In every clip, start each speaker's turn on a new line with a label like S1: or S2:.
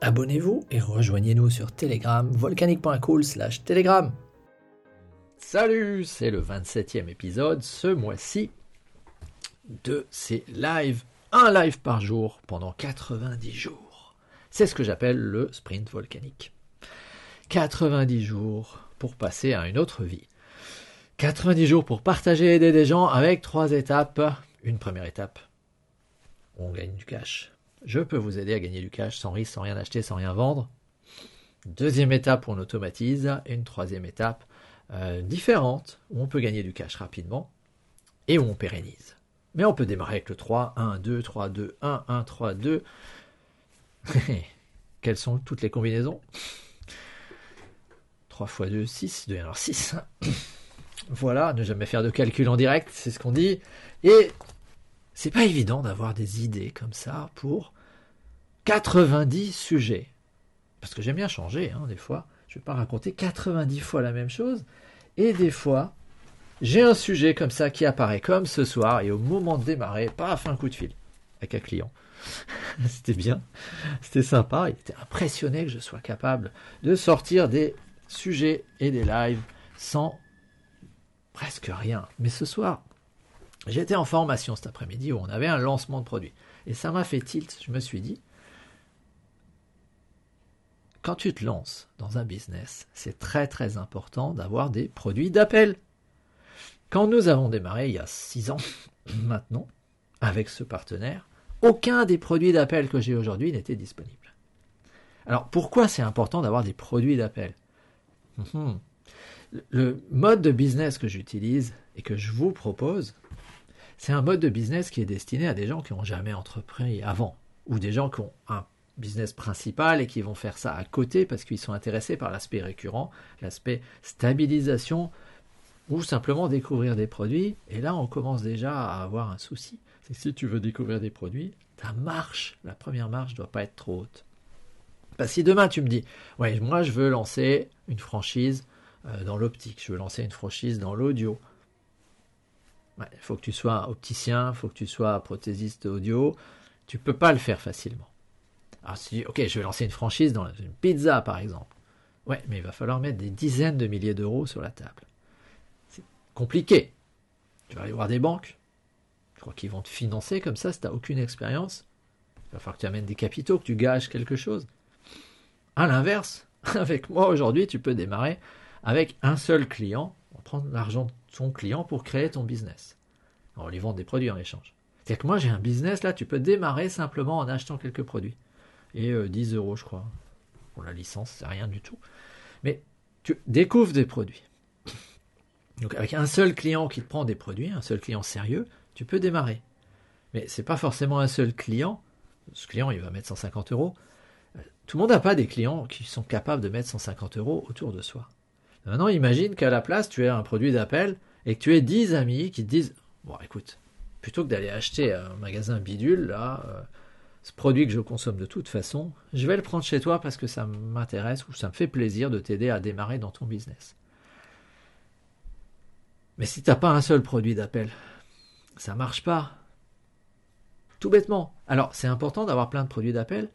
S1: Abonnez-vous et rejoignez-nous sur Telegram, volcanique.cool slash Telegram. Salut, c'est le 27e épisode ce mois-ci de ces lives. Un live par jour pendant 90 jours. C'est ce que j'appelle le sprint volcanique. 90 jours pour passer à une autre vie. 90 jours pour partager et aider des gens avec trois étapes. Une première étape, on gagne du cash je peux vous aider à gagner du cash sans risque, sans rien acheter, sans rien vendre. Deuxième étape, on automatise. Et une troisième étape euh, différente, où on peut gagner du cash rapidement et où on pérennise. Mais on peut démarrer avec le 3, 1, 2, 3, 2, 1, 1, 3, 2. Quelles sont toutes les combinaisons? 3 fois 2, 6, il doit y en avoir 6. voilà, ne jamais faire de calcul en direct, c'est ce qu'on dit. Et c'est pas évident d'avoir des idées comme ça pour 90 sujets. Parce que j'aime bien changer, hein, des fois. Je ne vais pas raconter 90 fois la même chose. Et des fois, j'ai un sujet comme ça qui apparaît comme ce soir, et au moment de démarrer, paf, un coup de fil avec un client. c'était bien, c'était sympa, il était impressionné que je sois capable de sortir des sujets et des lives sans presque rien. Mais ce soir, J'étais en formation cet après-midi où on avait un lancement de produit. Et ça m'a fait tilt. Je me suis dit, quand tu te lances dans un business, c'est très très important d'avoir des produits d'appel. Quand nous avons démarré il y a six ans maintenant avec ce partenaire, aucun des produits d'appel que j'ai aujourd'hui n'était disponible. Alors pourquoi c'est important d'avoir des produits d'appel? Hum, Le mode de business que j'utilise et que je vous propose, c'est un mode de business qui est destiné à des gens qui n'ont jamais entrepris avant, ou des gens qui ont un business principal et qui vont faire ça à côté parce qu'ils sont intéressés par l'aspect récurrent, l'aspect stabilisation, ou simplement découvrir des produits. Et là, on commence déjà à avoir un souci. Si tu veux découvrir des produits, ta marche, la première marche, ne doit pas être trop haute. Parce que si demain tu me dis, ouais, moi je veux lancer une franchise euh, dans l'optique, je veux lancer une franchise dans l'audio, il faut que tu sois opticien, il faut que tu sois prothésiste audio. Tu peux pas le faire facilement. Alors si, ok, je vais lancer une franchise dans une pizza par exemple. Ouais, mais il va falloir mettre des dizaines de milliers d'euros sur la table. C'est compliqué. Tu vas aller voir des banques. Je crois qu'ils vont te financer comme ça si tu n'as aucune expérience. Il va falloir que tu amènes des capitaux, que tu gages quelque chose. À l'inverse, avec moi aujourd'hui, tu peux démarrer avec un seul client prendre l'argent de son client pour créer ton business. On lui vend des produits en échange. C'est-à-dire que moi j'ai un business là, tu peux démarrer simplement en achetant quelques produits. Et 10 euh, euros je crois. Pour la licence, c'est rien du tout. Mais tu découvres des produits. Donc avec un seul client qui te prend des produits, un seul client sérieux, tu peux démarrer. Mais c'est pas forcément un seul client. Ce client, il va mettre 150 euros. Tout le monde n'a pas des clients qui sont capables de mettre 150 euros autour de soi. Maintenant, imagine qu'à la place, tu aies un produit d'appel et que tu aies 10 amis qui te disent Bon, écoute, plutôt que d'aller acheter un magasin bidule, là, euh, ce produit que je consomme de toute façon, je vais le prendre chez toi parce que ça m'intéresse ou ça me fait plaisir de t'aider à démarrer dans ton business. Mais si tu n'as pas un seul produit d'appel, ça marche pas. Tout bêtement. Alors, c'est important d'avoir plein de produits d'appel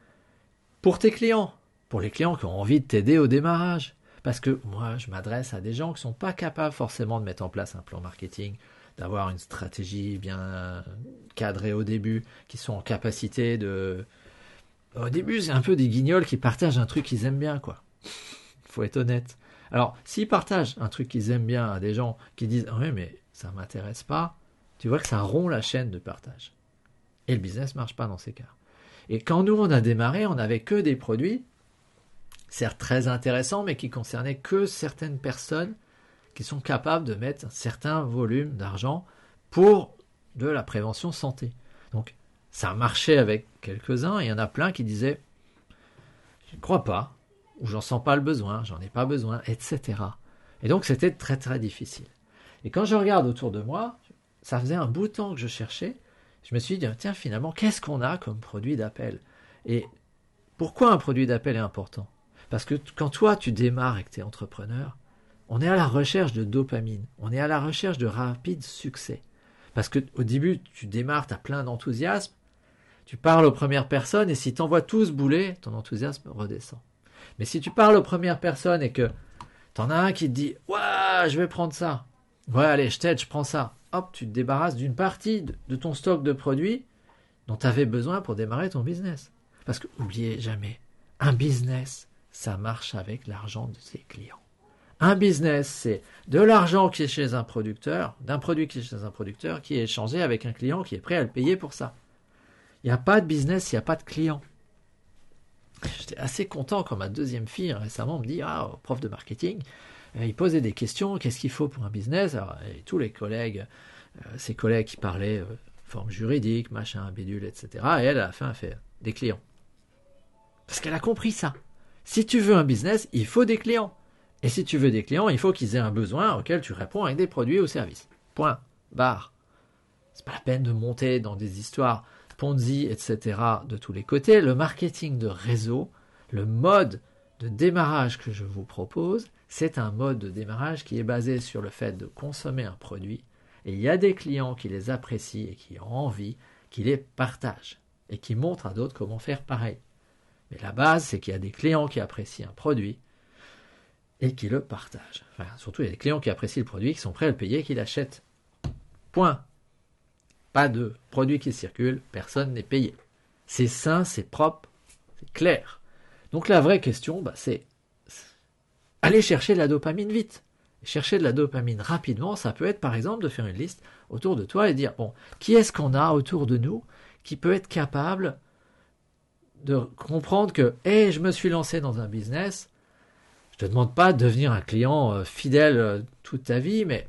S1: pour tes clients, pour les clients qui ont envie de t'aider au démarrage. Parce que moi, je m'adresse à des gens qui ne sont pas capables forcément de mettre en place un plan marketing, d'avoir une stratégie bien cadrée au début, qui sont en capacité de... Au début, c'est un peu des guignols qui partagent un truc qu'ils aiment bien, quoi. faut être honnête. Alors, s'ils partagent un truc qu'ils aiment bien à des gens qui disent Oui, mais ça ne m'intéresse pas, tu vois que ça rompt la chaîne de partage. Et le business ne marche pas dans ces cas. Et quand nous, on a démarré, on n'avait que des produits certes très intéressant, mais qui concernait que certaines personnes qui sont capables de mettre un certain volume d'argent pour de la prévention santé. Donc ça a marché avec quelques-uns, et il y en a plein qui disaient Je ne crois pas, ou j'en sens pas le besoin, j'en ai pas besoin, etc. Et donc c'était très très difficile. Et quand je regarde autour de moi, ça faisait un bout de temps que je cherchais, je me suis dit, tiens, finalement, qu'est-ce qu'on a comme produit d'appel? Et pourquoi un produit d'appel est important? Parce que quand toi, tu démarres et que tu es entrepreneur, on est à la recherche de dopamine, on est à la recherche de rapide succès. Parce que au début, tu démarres, tu as plein d'enthousiasme, tu parles aux premières personnes, et si tu envoies tous bouler, ton enthousiasme redescend. Mais si tu parles aux premières personnes et que tu en as un qui te dit Ouais, je vais prendre ça. Ouais, allez, je t'aide, je prends ça. Hop, tu te débarrasses d'une partie de ton stock de produits dont tu avais besoin pour démarrer ton business. Parce que, oubliez jamais, un business, ça marche avec l'argent de ses clients. Un business, c'est de l'argent qui est chez un producteur, d'un produit qui est chez un producteur, qui est échangé avec un client qui est prêt à le payer pour ça. Il n'y a pas de business, il n'y a pas de client. J'étais assez content quand ma deuxième fille récemment me dit Ah, prof de marketing, euh, il posait des questions qu'est-ce qu'il faut pour un business? Et tous les collègues, euh, ses collègues qui parlaient euh, forme juridique, machin, bidule, etc. Et elle, à la fin, a fait des clients. Parce qu'elle a compris ça. Si tu veux un business, il faut des clients. Et si tu veux des clients, il faut qu'ils aient un besoin auquel tu réponds avec des produits ou services. Point. Barre. C'est pas la peine de monter dans des histoires Ponzi, etc. de tous les côtés. Le marketing de réseau, le mode de démarrage que je vous propose, c'est un mode de démarrage qui est basé sur le fait de consommer un produit. Et il y a des clients qui les apprécient et qui ont envie, qui les partagent et qui montrent à d'autres comment faire pareil. Mais la base, c'est qu'il y a des clients qui apprécient un produit et qui le partagent. Surtout, il y a des clients qui apprécient le produit, qui sont prêts à le payer, qui l'achètent. Point. Pas de produit qui circule, personne n'est payé. C'est sain, c'est propre, c'est clair. Donc la vraie question, bah, c'est aller chercher de la dopamine vite. Chercher de la dopamine rapidement, ça peut être par exemple de faire une liste autour de toi et dire, bon, qui est-ce qu'on a autour de nous qui peut être capable de comprendre que, hé, je me suis lancé dans un business, je te demande pas de devenir un client euh, fidèle euh, toute ta vie, mais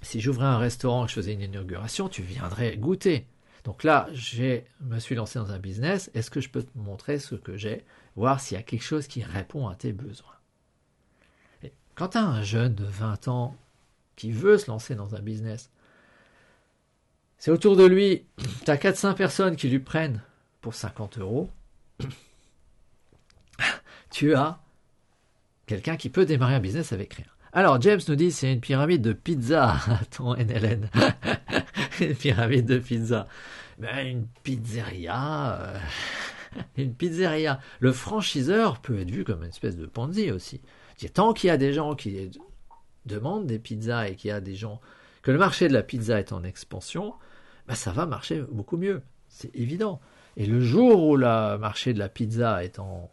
S1: si j'ouvrais un restaurant et que je faisais une inauguration, tu viendrais goûter. Donc là, je me suis lancé dans un business. Est-ce que je peux te montrer ce que j'ai, voir s'il y a quelque chose qui répond à tes besoins? Quand tu as un jeune de 20 ans qui veut se lancer dans un business, c'est autour de lui, tu as 4-5 personnes qui lui prennent pour 50 euros. tu as quelqu'un qui peut démarrer un business avec rien. Alors, James nous dit c'est une pyramide de pizza, ton NLN. une pyramide de pizza. Ben, une pizzeria. Euh, une pizzeria. Le franchiseur peut être vu comme une espèce de Ponzi aussi. Tant qu'il y a des gens qui demandent des pizzas et qu'il y a des gens. que le marché de la pizza est en expansion, ben ça va marcher beaucoup mieux. C'est évident. Et le jour où le marché de la pizza est en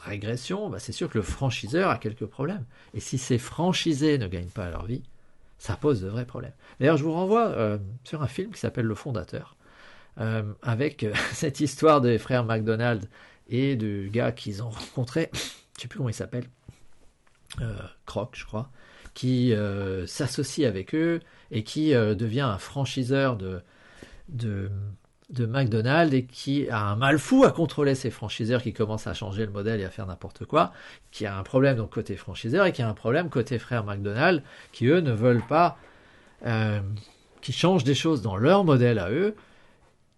S1: régression, bah, c'est sûr que le franchiseur a quelques problèmes. Et si ces franchisés ne gagnent pas leur vie, ça pose de vrais problèmes. D'ailleurs, je vous renvoie euh, sur un film qui s'appelle Le Fondateur, euh, avec euh, cette histoire des frères McDonald et du gars qu'ils ont rencontré, je ne sais plus comment il s'appelle, Croc, je crois, qui s'associe avec eux et qui devient un franchiseur de, de de McDonald's et qui a un mal fou à contrôler ses franchiseurs qui commencent à changer le modèle et à faire n'importe quoi, qui a un problème donc côté franchiseur et qui a un problème côté frère McDonald's qui eux ne veulent pas, euh, qui changent des choses dans leur modèle à eux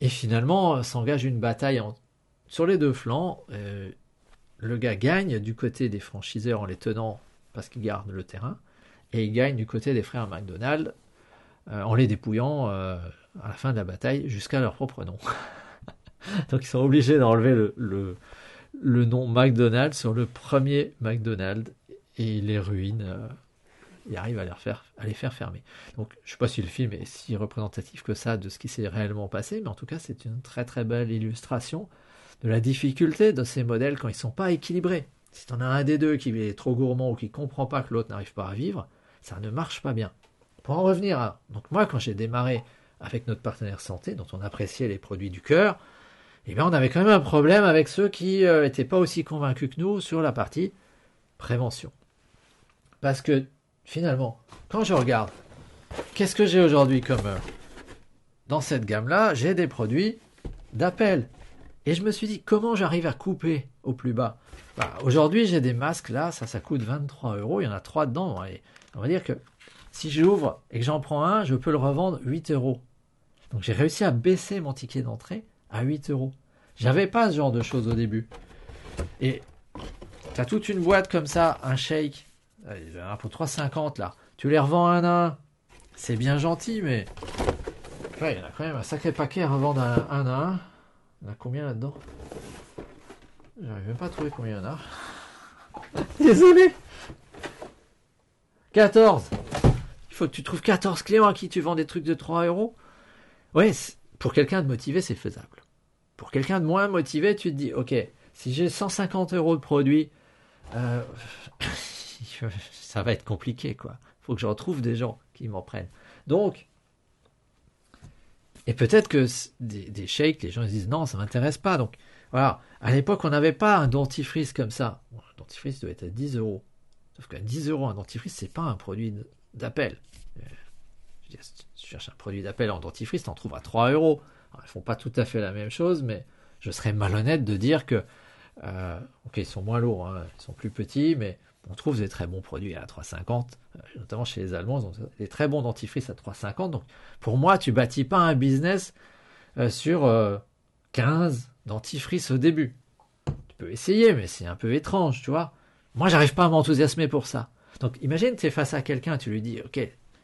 S1: et finalement s'engage une bataille sur les deux flancs. Euh, le gars gagne du côté des franchiseurs en les tenant parce qu'ils gardent le terrain et il gagne du côté des frères McDonald's euh, en les dépouillant à la fin de la bataille jusqu'à leur propre nom. Donc ils sont obligés d'enlever le, nom McDonald's sur le premier McDonald's et les ruines. Euh, ils arrivent à les faire fermer. Donc je ne sais pas si le film est si représentatif que ça de ce qui s'est réellement passé, mais en tout cas c'est une très très belle illustration de la difficulté de ces modèles quand ils ne sont pas équilibrés. Si tu en as un des deux qui est trop gourmand ou qui ne comprend pas que l'autre n'arrive pas à vivre, ça ne marche pas bien. Pour en revenir à... Donc moi quand j'ai démarré avec notre partenaire santé, dont on appréciait les produits du cœur, eh bien, on avait quand même un problème avec ceux qui n'étaient euh, pas aussi convaincus que nous sur la partie prévention. Parce que finalement, quand je regarde, qu'est-ce que j'ai aujourd'hui comme... Euh, dans cette gamme-là, j'ai des produits d'appel. Et je me suis dit, comment j'arrive à couper au plus bas? Bah, Aujourd'hui, j'ai des masques là, ça, ça coûte 23 euros. Il y en a trois dedans. Et on va dire que si j'ouvre et que j'en prends un, je peux le revendre 8 euros. Donc j'ai réussi à baisser mon ticket d'entrée à 8 euros. J'avais pas ce genre de choses au début. Et tu as toute une boîte comme ça, un shake, un pour 3,50 là. Tu les revends un à un. C'est bien gentil, mais. il y en a quand même un sacré paquet à revendre un à un. Il y en a combien là-dedans? J'arrive même pas à trouver combien il y en a. Désolé 14 Il faut que tu trouves 14 clients à qui tu vends des trucs de 3 euros. Ouais, pour quelqu'un de motivé, c'est faisable. Pour quelqu'un de moins motivé, tu te dis, ok, si j'ai 150 euros de produits, euh, ça va être compliqué, quoi. Faut que je retrouve des gens qui m'en prennent. Donc, et peut-être que des, shakes, les gens ils disent non, ça m'intéresse pas. Donc, voilà. À l'époque, on n'avait pas un dentifrice comme ça. un dentifrice doit être à 10 euros. Sauf qu'à 10 euros, un dentifrice, c'est pas un produit d'appel. Euh, si tu cherches un produit d'appel en dentifrice, t'en trouves à 3 euros. Alors, ils font pas tout à fait la même chose, mais je serais malhonnête de dire que, euh, ok, ils sont moins lourds, hein, ils sont plus petits, mais on trouve des très bons produits à 3,50, euh, notamment chez les Allemands, ils ont des très bons dentifrices à 3,50. Donc, pour moi, tu bâtis pas un business euh, sur 15 dentifrices au début. Tu peux essayer, mais c'est un peu étrange, tu vois. Moi, j'arrive pas à m'enthousiasmer pour ça. Donc, imagine, tu es face à quelqu'un, tu lui dis, ok,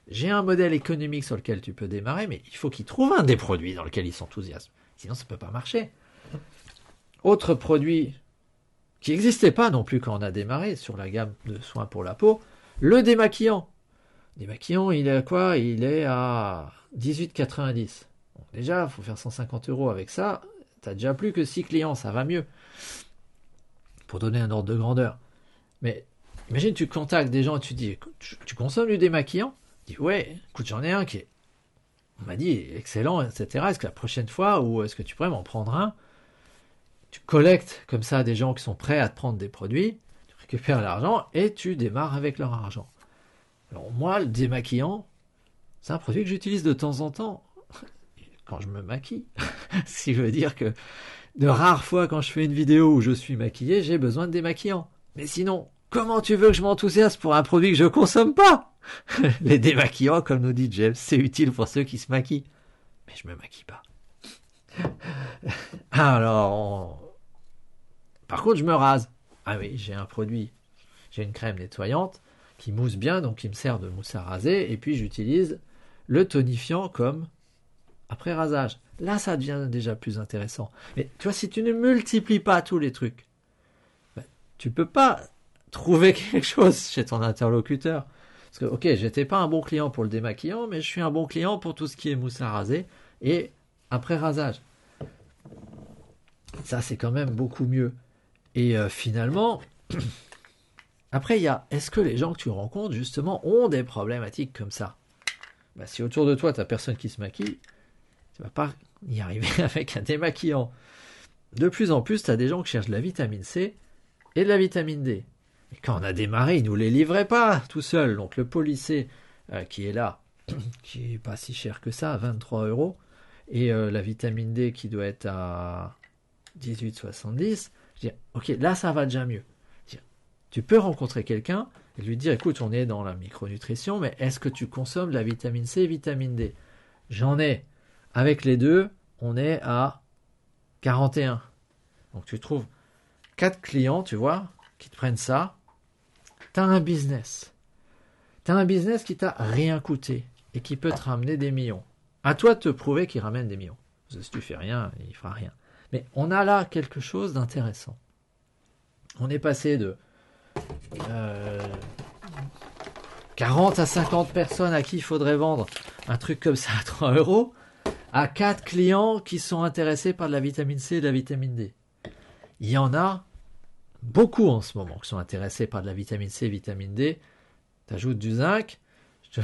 S1: j'ai un modèle économique sur lequel tu peux démarrer, mais il faut qu'il trouve un des produits dans lequel il s'enthousiasme. Sinon, ça ne peut pas marcher. Autre produit qui n'existait pas non plus quand on a démarré sur la gamme de soins pour la peau, le démaquillant. Démaquillant, il est à quoi? Il est à 18,90. déjà, il faut faire 150 euros avec ça. Tu as déjà plus que 6 clients, ça va mieux. Pour donner un ordre de grandeur. Mais imagine, tu contactes des gens et tu dis, tu consommes du démaquillant dis ouais, écoute, j'en ai un qui est, on m'a dit excellent, etc. Est-ce que la prochaine fois, ou est-ce que tu pourrais m'en prendre un? Tu collectes comme ça des gens qui sont prêts à te prendre des produits, tu récupères l'argent et tu démarres avec leur argent. Alors moi, le démaquillant, c'est un produit que j'utilise de temps en temps quand je me maquille. Ce qui veut dire que de rares fois quand je fais une vidéo où je suis maquillé, j'ai besoin de démaquillant. Mais sinon, comment tu veux que je m'enthousiasme pour un produit que je consomme pas? Les démaquillants, comme nous dit James, c'est utile pour ceux qui se maquillent. Mais je me maquille pas. Alors, par contre, je me rase. Ah oui, j'ai un produit, j'ai une crème nettoyante qui mousse bien, donc qui me sert de mousse à raser, et puis j'utilise le tonifiant comme après rasage. Là, ça devient déjà plus intéressant. Mais tu vois, si tu ne multiplies pas tous les trucs, ben, tu peux pas trouver quelque chose chez ton interlocuteur. Parce que, ok, j'étais pas un bon client pour le démaquillant, mais je suis un bon client pour tout ce qui est mousse à raser et après rasage. Ça, c'est quand même beaucoup mieux. Et euh, finalement, après, il y a, est-ce que les gens que tu rencontres, justement, ont des problématiques comme ça? Bah, Si autour de toi, tu n'as personne qui se maquille, tu vas pas y arriver avec un démaquillant. De plus en plus, tu as des gens qui cherchent de la vitamine C et de la vitamine D. Quand on a démarré, ils nous les livraient pas tout seul. Donc le policier euh, qui est là, qui est pas si cher que ça, 23 euros, et euh, la vitamine D qui doit être à 18,70. Je dis, ok, là ça va déjà mieux. tu peux rencontrer quelqu'un et lui dire, écoute, on est dans la micronutrition, mais est-ce que tu consommes la vitamine C et vitamine D? J'en ai. Avec les deux, on est à 41. Donc tu trouves quatre clients, tu vois, qui te prennent ça, T'as un business. T'as un business qui t'a rien coûté et qui peut te ramener des millions. À toi de te prouver qu'il ramène des millions. si tu fais rien, il fera rien. Mais on a là quelque chose d'intéressant. On est passé de 40 euh, à 50 personnes à qui il faudrait vendre un truc comme ça à 3 euros à 4 clients qui sont intéressés par de la vitamine C et de la vitamine D. Il y en a beaucoup en ce moment qui sont intéressés par de la vitamine C, vitamine D. T'ajoutes du zinc.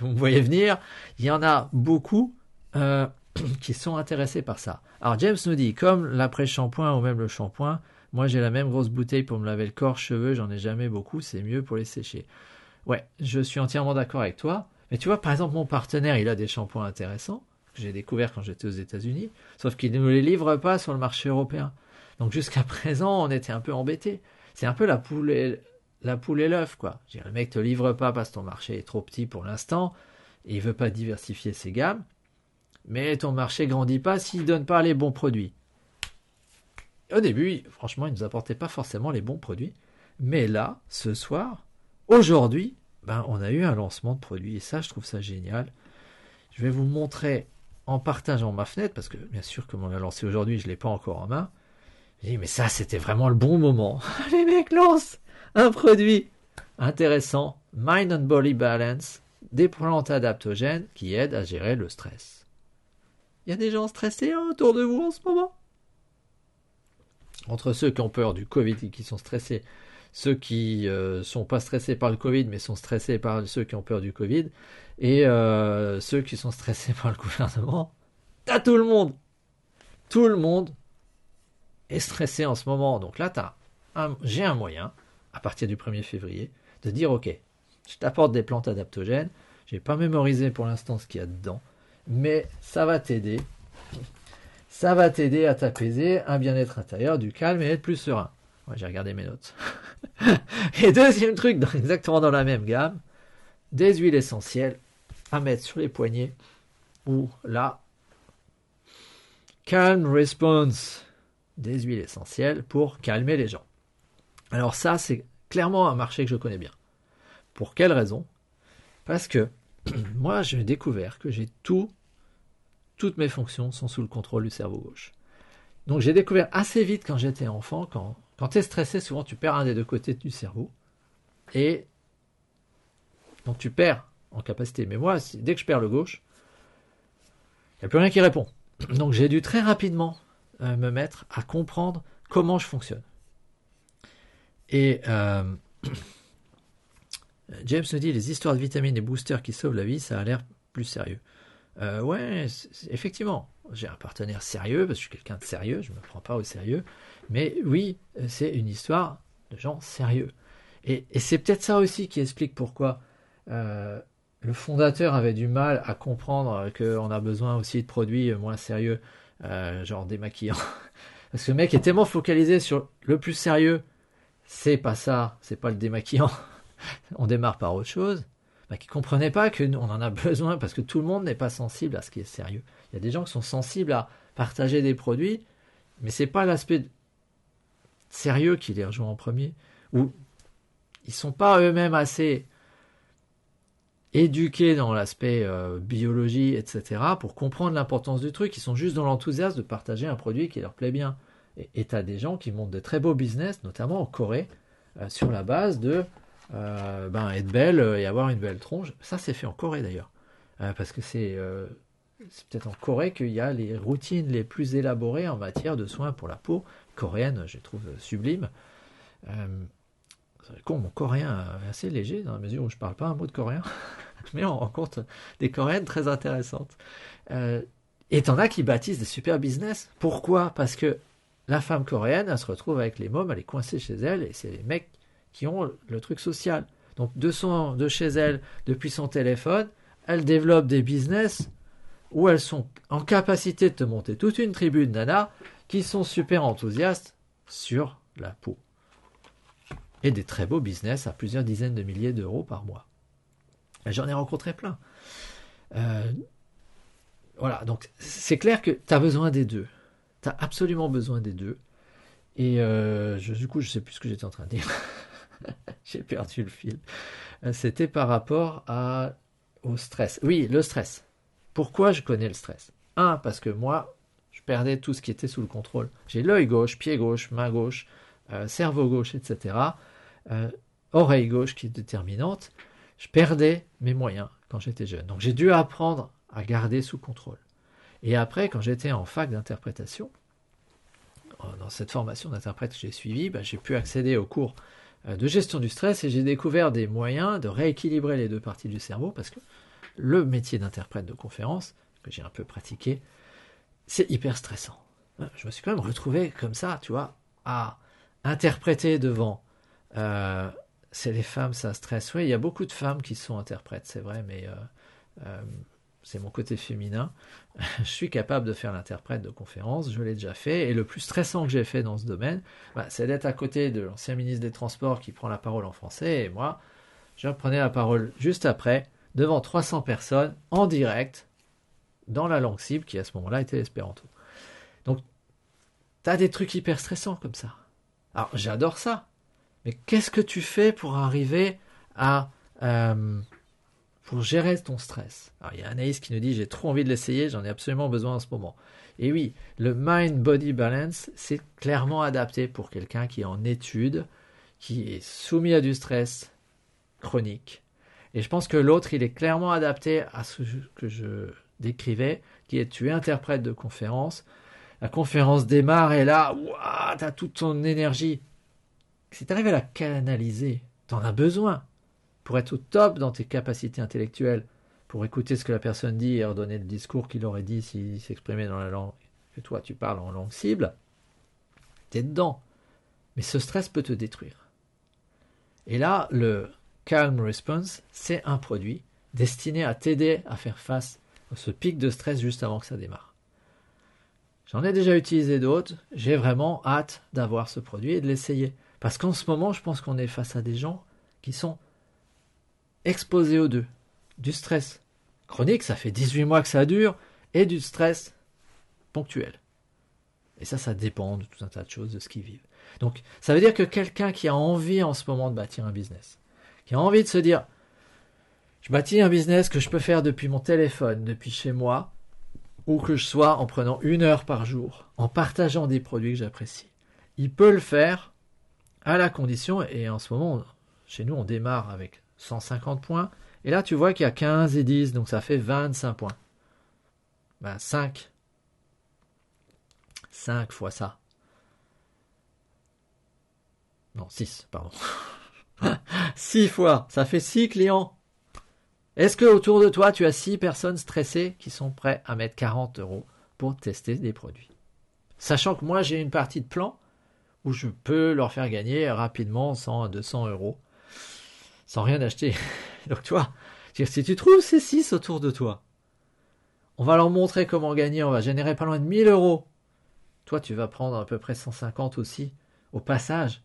S1: vous me voyez venir. Il y en a beaucoup euh, qui sont intéressés par ça. Alors James nous dit, comme l'après-shampoing ou même le shampoing, moi j'ai la même grosse bouteille pour me laver le corps, cheveux, j'en ai jamais beaucoup, c'est mieux pour les sécher. Ouais, je suis entièrement d'accord avec toi. Mais tu vois, par exemple, mon partenaire, il a des shampoings intéressants. que j'ai découvert quand j'étais aux États-Unis, sauf qu'ils ne nous les livrent pas sur le marché européen. Donc jusqu'à présent, on était un peu embêtés. C'est un peu la poule et, la poule et l'œuf, quoi. le mec te livre pas parce que ton marché est trop petit pour l'instant, et il veut pas diversifier ses gammes, mais ton marché grandit pas s'il donne pas les bons produits. Au début, franchement, il nous apportait pas forcément les bons produits, mais là, ce soir, aujourd'hui, ben, on a eu un lancement de produit, et ça, je trouve ça génial. Je vais vous montrer en partageant ma fenêtre, parce que bien sûr, comme on l'a lancé aujourd'hui, je ne l'ai pas encore en main. J'ai dit, mais ça, c'était vraiment le bon moment. Les mecs lancent un produit intéressant, Mind and Body Balance, des plantes adaptogènes qui aident à gérer le stress. Il y a des gens stressés hein, autour de vous en ce moment? Entre ceux qui ont peur du Covid et qui sont stressés, ceux qui ne euh, sont pas stressés par le Covid mais sont stressés par ceux qui ont peur du Covid, et euh, ceux qui sont stressés par le gouvernement, t'as tout le monde Tout le monde est stressé en ce moment. Donc là, j'ai un moyen, à partir du 1er février, de dire ok, je t'apporte des plantes adaptogènes, j'ai pas mémorisé pour l'instant ce qu'il y a dedans, mais ça va t'aider. Ça va t'aider à t'apaiser, un bien-être intérieur, du calme et être plus serein. J'ai regardé mes notes. et deuxième truc, exactement dans la même gamme, des huiles essentielles à mettre sur les poignets ou là, Calm Response, des huiles essentielles pour calmer les gens. Alors ça, c'est clairement un marché que je connais bien. Pour quelle raison? Parce que moi, j'ai découvert que j'ai tout, toutes mes fonctions sont sous le contrôle du cerveau gauche. Donc j'ai découvert assez vite quand j'étais enfant, quand, quand tu es stressé, souvent tu perds un des deux côtés du cerveau. Et donc tu perds en capacité. Mais moi, dès que je perds le gauche, il n'y a plus rien qui répond. Donc j'ai dû très rapidement euh, me mettre à comprendre comment je fonctionne. Et euh, James me dit les histoires de vitamines et boosters qui sauvent la vie, ça a l'air plus sérieux. Euh, ouais, effectivement, j'ai un partenaire sérieux parce que je suis quelqu'un de sérieux, je ne me prends pas au sérieux. Mais oui, c'est une histoire de gens sérieux. Et, c'est peut-être ça aussi qui explique pourquoi euh, le fondateur avait du mal à comprendre qu'on a besoin aussi de produits moins sérieux, euh, genre démaquillants. Parce que le mec est tellement focalisé sur le plus sérieux, c'est pas ça, c'est pas le démaquillant. on démarre par autre chose. Bah, qui comprenait pas qu'on en a besoin parce que tout le monde n'est pas sensible à ce qui est sérieux. Il y a des gens qui sont sensibles à partager des produits, mais c'est pas l'aspect sérieux qui les rejoint en premier, ou ils sont pas eux-mêmes assez éduqués dans l'aspect euh, biologie, etc., pour comprendre l'importance du truc. Ils sont juste dans l'enthousiasme de partager un produit qui leur plaît bien. Et tu as des gens qui montent de très beaux business, notamment en Corée, euh, sur la base de euh, ben, être belle et avoir une belle tronche. Ça, c'est fait en Corée d'ailleurs. parce que c'est peut-être en Corée qu'il y a les routines les plus élaborées en matière de soins pour la peau coréenne, je trouve sublime. Euh, con, mon coréen est assez léger dans la mesure où je parle pas un mot de coréen, mais on rencontre des coréennes très intéressantes. Euh, et t'en as qui bâtissent des super business. Pourquoi? Parce que la femme coréenne, elle se retrouve avec les mômes, elle est coincée chez elle, et c'est les mecs qui ont le truc social. Donc de, son, de chez elle, depuis son téléphone, elle développe des business où elles sont en capacité de te monter toute une tribu de nanas qui sont super enthousiastes sur la peau. Et des très beaux business à plusieurs dizaines de milliers d'euros par mois. J'en ai rencontré plein. Euh, voilà, donc c'est clair que tu as besoin des deux. Tu as absolument besoin des deux. Et euh, du coup, je sais plus ce que j'étais en train de dire. J'ai perdu le fil. Euh, c'était par rapport à, au stress. Oui, le stress. Pourquoi je connais le stress? Un, parce que moi, je perdais tout ce qui était sous le contrôle. J'ai l'œil gauche, pied gauche, main gauche, cerveau gauche, etc. Euh, oreille gauche qui est déterminante. Je perdais mes moyens quand j'étais jeune. Donc j'ai dû apprendre à garder sous contrôle. Et après, quand j'étais en fac d'interprétation, euh, dans cette formation d'interprète que j'ai suivie, bah, j'ai pu accéder aux cours de gestion du stress et j'ai découvert des moyens de rééquilibrer les deux parties du cerveau parce que le métier d'interprète de conférence, que j'ai un peu pratiqué, c'est hyper stressant. Je me suis quand même retrouvé comme ça, tu vois, à interpréter devant. Euh, c'est les femmes, ça stresse. Oui, il y a beaucoup de femmes qui sont interprètes, c'est vrai, mais euh, euh, c'est mon côté féminin, je suis capable de faire l'interprète de conférence, je l'ai déjà fait, et le plus stressant que j'ai fait dans ce domaine, bah, c'est d'être à côté de l'ancien ministre des Transports qui prend la parole en français, et moi, je prenais la parole juste après, devant 300 personnes, en direct, dans la langue cible, qui à ce moment-là était l'espéranto. Donc, tu as des trucs hyper stressants comme ça. Alors, j'adore ça, mais qu'est-ce que tu fais pour arriver à... Euh, pour gérer ton stress? Alors, il y a Anaïs qui nous dit j'ai trop envie de l'essayer, j'en ai absolument besoin en ce moment. Et oui, le mind-body balance, c'est clairement adapté pour quelqu'un qui est en étude, qui est soumis à du stress chronique. Et je pense que l'autre, il est clairement adapté à ce que je décrivais, qui est tu es interprète de conférence. La conférence démarre et là, tu as toute ton énergie. Si tu arrives à la canaliser, tu en as besoin pour être au top dans tes capacités intellectuelles, pour écouter ce que la personne dit et redonner le discours qu'il aurait dit s'il s'exprimait dans la langue que toi tu parles en langue cible, t'es dedans. Mais ce stress peut te détruire. Et là, le Calm Response, c'est un produit destiné à t'aider à faire face à ce pic de stress juste avant que ça démarre. J'en ai déjà utilisé d'autres, j'ai vraiment hâte d'avoir ce produit et de l'essayer. Parce qu'en ce moment, je pense qu'on est face à des gens qui sont exposé aux deux. Du stress chronique, ça fait 18 mois que ça dure, et du stress ponctuel. Et ça, ça dépend de tout un tas de choses, de ce qu'ils vivent. Donc, ça veut dire que quelqu'un qui a envie en ce moment de bâtir un business, qui a envie de se dire, je bâtis un business que je peux faire depuis mon téléphone, depuis chez moi, ou que je sois en prenant une heure par jour, en partageant des produits que j'apprécie. Il peut le faire à la condition, et en ce moment, chez nous, on démarre avec 150 points. Et là, tu vois qu'il y a 15 et 10, donc ça fait 25 points. Ben, 5. 5 fois ça. Non, 6, pardon. 6 fois, ça fait 6 clients. Est-ce que autour de toi, tu as 6 personnes stressées qui sont prêtes à mettre 40 euros pour tester des produits? Sachant que moi, j'ai une partie de plan où je peux leur faire gagner rapidement 100 à 200 euros sans rien acheter. Donc tu vois, si tu trouves ces 6 autour de toi, on va leur montrer comment gagner, on va générer pas loin de 1000 euros. Toi, tu vas prendre à peu près 150 aussi au passage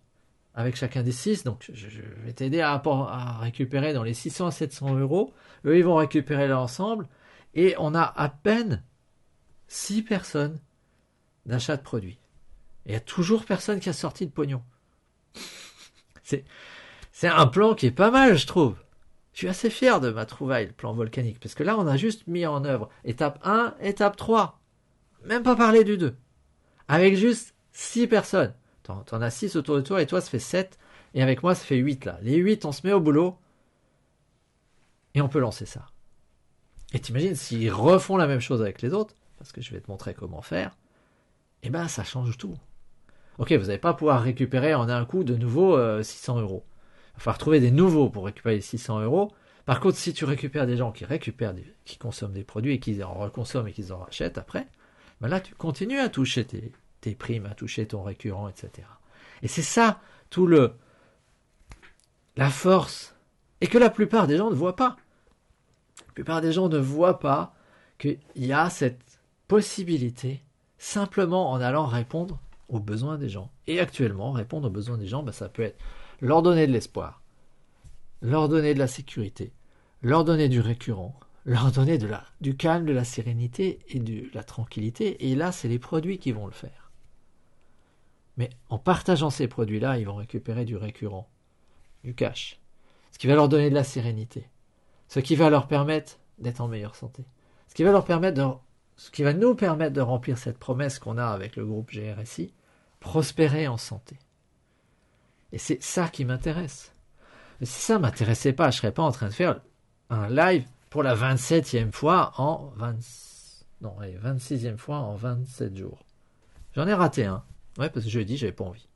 S1: avec chacun des 6. Donc je, vais t'aider à, à, récupérer dans les 600 à 700 euros. Eux, ils vont récupérer l'ensemble. Et on a à peine 6 personnes d'achat de produits. Et il y a toujours personne qui a sorti de pognon. C'est, un plan qui est pas mal, je trouve. Je suis assez fier de ma trouvaille, le plan volcanique, parce que là, on a juste mis en œuvre étape 1, étape 3. Même pas parler du 2. Avec juste 6 personnes. T'en, en as 6 autour de toi, et toi, ça fait 7. Et avec moi, ça fait 8 là. Les 8, on se met au boulot. Et on peut lancer ça. Et t'imagines, s'ils refont la même chose avec les autres, parce que je vais te montrer comment faire, eh ben, ça change tout. Ok, vous n'allez pas pouvoir récupérer en un coup de nouveau 600 euh, euros. Il va falloir trouver des nouveaux pour récupérer les 600 euros. Par contre, si tu récupères des gens qui récupèrent, qui consomment des produits et qui en reconsomment et qui en rachètent après, ben là, tu continues à toucher tes, primes, à toucher ton récurrent, etc. Et c'est ça, tout le, la force. Et que la plupart des gens ne voient pas. La plupart des gens ne voient pas qu'il y a cette possibilité simplement en allant répondre aux besoins des gens. Et actuellement, répondre aux besoins des gens, ben, ça peut être leur donner de l'espoir, leur donner de la sécurité, leur donner du récurrent, leur donner de la, du calme, de la sérénité et de la tranquillité. Et là, c'est les produits qui vont le faire. Mais en partageant ces produits-là, ils vont récupérer du récurrent, du cash, ce qui va leur donner de la sérénité, ce qui va leur permettre d'être en meilleure santé, ce qui va leur permettre de, ce qui va nous permettre de remplir cette promesse qu'on a avec le groupe GRSI, prospérer en santé. Et c'est ça qui m'intéresse. Si ça m'intéressait pas, je serais pas en train de faire un live pour la 27e fois en 20... non, 26e fois en 27 jours. J'en ai raté un. Ouais, parce que jeudi, j'avais pas envie.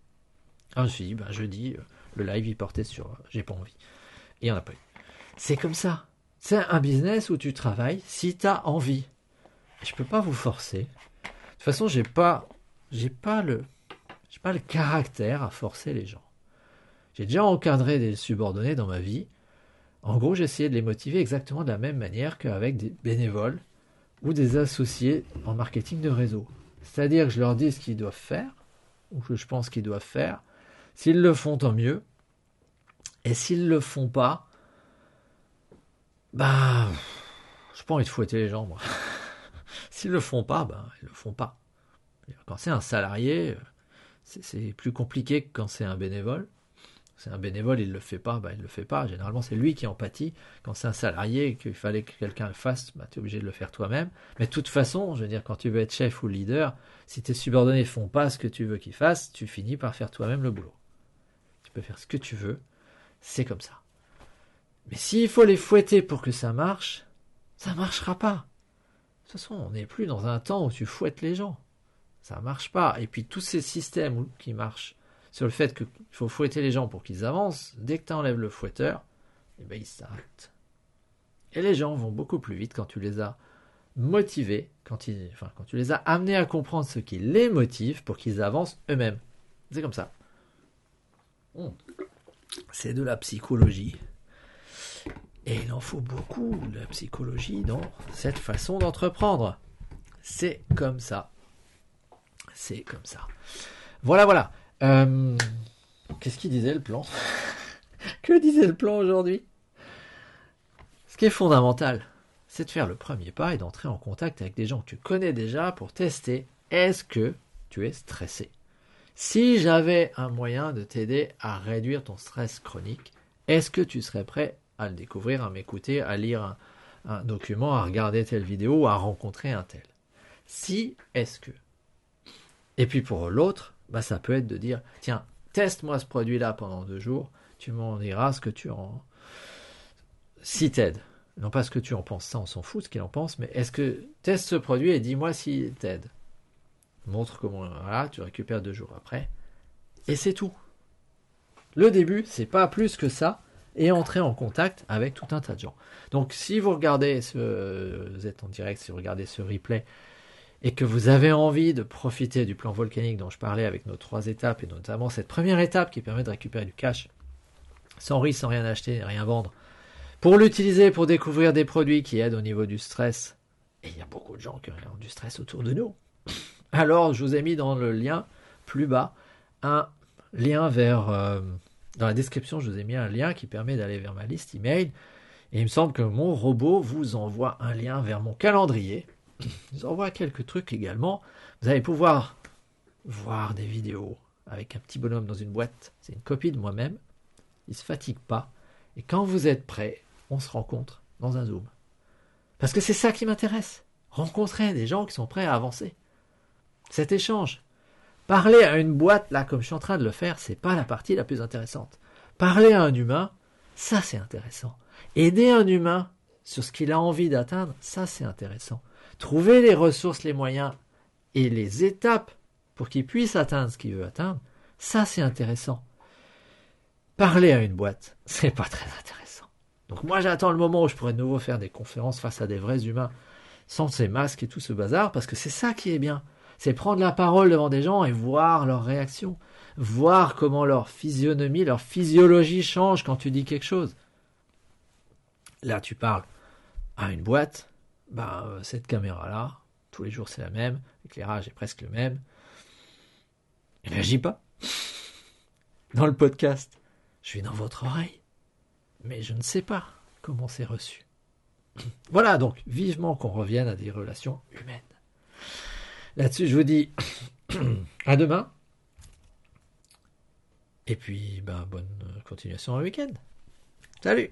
S1: Alors je me suis dit, ben, jeudi, euh, le live, il portait sur euh, j'ai pas envie. Et il n'y en a pas eu. C'est comme ça. C'est un business où tu travailles si tu as envie. Je peux pas vous forcer. De toute façon, j'ai pas, j'ai pas le, j'ai pas le caractère à forcer les gens. J'ai déjà encadré des subordonnés dans ma vie En gros, j'essayais de les motiver exactement de la même manière qu'avec des bénévoles ou des associés en marketing de réseau. C'est-à-dire que je leur dis ce qu'ils doivent faire, ou que je pense qu'ils doivent faire. S'ils le font, tant mieux. Et s'ils le font pas, bah, je pas envie de fouetter les gens, moi. s'ils le font pas, ben, ils le font pas. Quand c'est un salarié, c'est plus compliqué que quand c'est un bénévole. C'est un bénévole, il ne le fait pas, bah, il ne le fait pas. Généralement, c'est lui qui empathie. Quand c'est un salarié et qu'il fallait que quelqu'un le fasse, bah, tu es obligé de le faire toi-même. Mais de toute façon, je veux dire, quand tu veux être chef ou leader, si tes subordonnés font pas ce que tu veux qu'ils fassent, tu finis par faire toi-même le boulot. Tu peux faire ce que tu veux, c'est comme ça. Mais s'il faut les fouetter pour que ça marche, ça marchera pas. De toute façon, on n'est plus dans un temps où tu fouettes les gens. Ça marche pas. Et puis tous ces systèmes qui marchent sur le fait qu'il faut fouetter les gens pour qu'ils avancent, dès que tu enlèves le fouetteur, eh ben, ils s'arrêtent. Et les gens vont beaucoup plus vite quand tu les as motivés, quand, enfin, quand tu les as amenés à comprendre ce qui les motive pour qu'ils avancent eux-mêmes. C'est comme ça. Hmm. C'est de la psychologie. Et il en faut beaucoup de la psychologie dans cette façon d'entreprendre. C'est comme ça. C'est comme ça. Voilà, voilà. Euh, qu'est-ce qu'il disait le plan Que disait le plan aujourd'hui? Ce qui est fondamental, c'est de faire le premier pas et d'entrer en contact avec des gens que tu connais déjà pour tester est-ce que tu es stressé. Si j'avais un moyen de t'aider à réduire ton stress chronique, est-ce que tu serais prêt à le découvrir, à m'écouter, à lire un, un, document, à regarder telle vidéo, à rencontrer un tel? Si, est-ce que? Et puis pour l'autre, bah, ça peut être de dire tiens, teste-moi ce produit-là pendant deux jours, tu m'en diras ce que tu en. Si t'aide. Non pas ce que tu en penses, ça on s'en fout ce qu'il en pense, mais est-ce que teste ce produit et dis-moi s'il t'aide. Montre comment. Voilà, tu récupères deux jours après. Et c'est tout. Le début, c'est pas plus que ça, et entrer en contact avec tout un tas de gens. Donc si vous regardez ce, vous êtes en direct, si vous regardez ce replay, et que vous avez envie de profiter du plan volcanique dont je parlais avec nos trois étapes, et notamment cette première étape qui permet de récupérer du cash sans risque, sans rien acheter, rien vendre, pour l'utiliser pour découvrir des produits qui aident au niveau du stress, et il y a beaucoup de gens qui ont du stress autour de nous, alors je vous ai mis dans le lien plus bas un lien vers... Euh, dans la description, je vous ai mis un lien qui permet d'aller vers ma liste email. Et il me semble que mon robot vous envoie un lien vers mon calendrier je vous envoie quelques trucs également. Vous allez pouvoir voir des vidéos avec un petit bonhomme dans une boîte. C'est une copie de moi-même. Il se fatigue pas. Et quand vous êtes prêt, on se rencontre dans un Zoom. Parce que c'est ça qui m'intéresse. Rencontrer des gens qui sont prêts à avancer. Cet échange. Parler à une boîte, là, comme je suis en train de le faire, c'est pas la partie la plus intéressante. Parler à un humain, ça c'est intéressant. Aider un humain sur ce qu'il a envie d'atteindre, ça c'est intéressant. Trouver les ressources, les moyens et les étapes pour qu'il puisse atteindre ce qu'il veut atteindre, ça c'est intéressant. Parler à une boîte, c'est pas très intéressant. Donc moi j'attends le moment où je pourrais de nouveau faire des conférences face à des vrais humains sans ces masques et tout ce bazar, parce que c'est ça qui est bien. C'est prendre la parole devant des gens et voir leurs réactions, voir comment leur physionomie, leur physiologie change quand tu dis quelque chose. Là tu parles à une boîte, bah, euh, cette caméra-là, tous les jours c'est la même, l'éclairage est presque le même. Elle réagit pas. Dans le podcast, je suis dans votre oreille, mais je ne sais pas comment c'est reçu. Voilà donc vivement qu'on revienne à des relations humaines. Là-dessus, je vous dis à demain. Et puis, bah, bonne continuation au week-end. Salut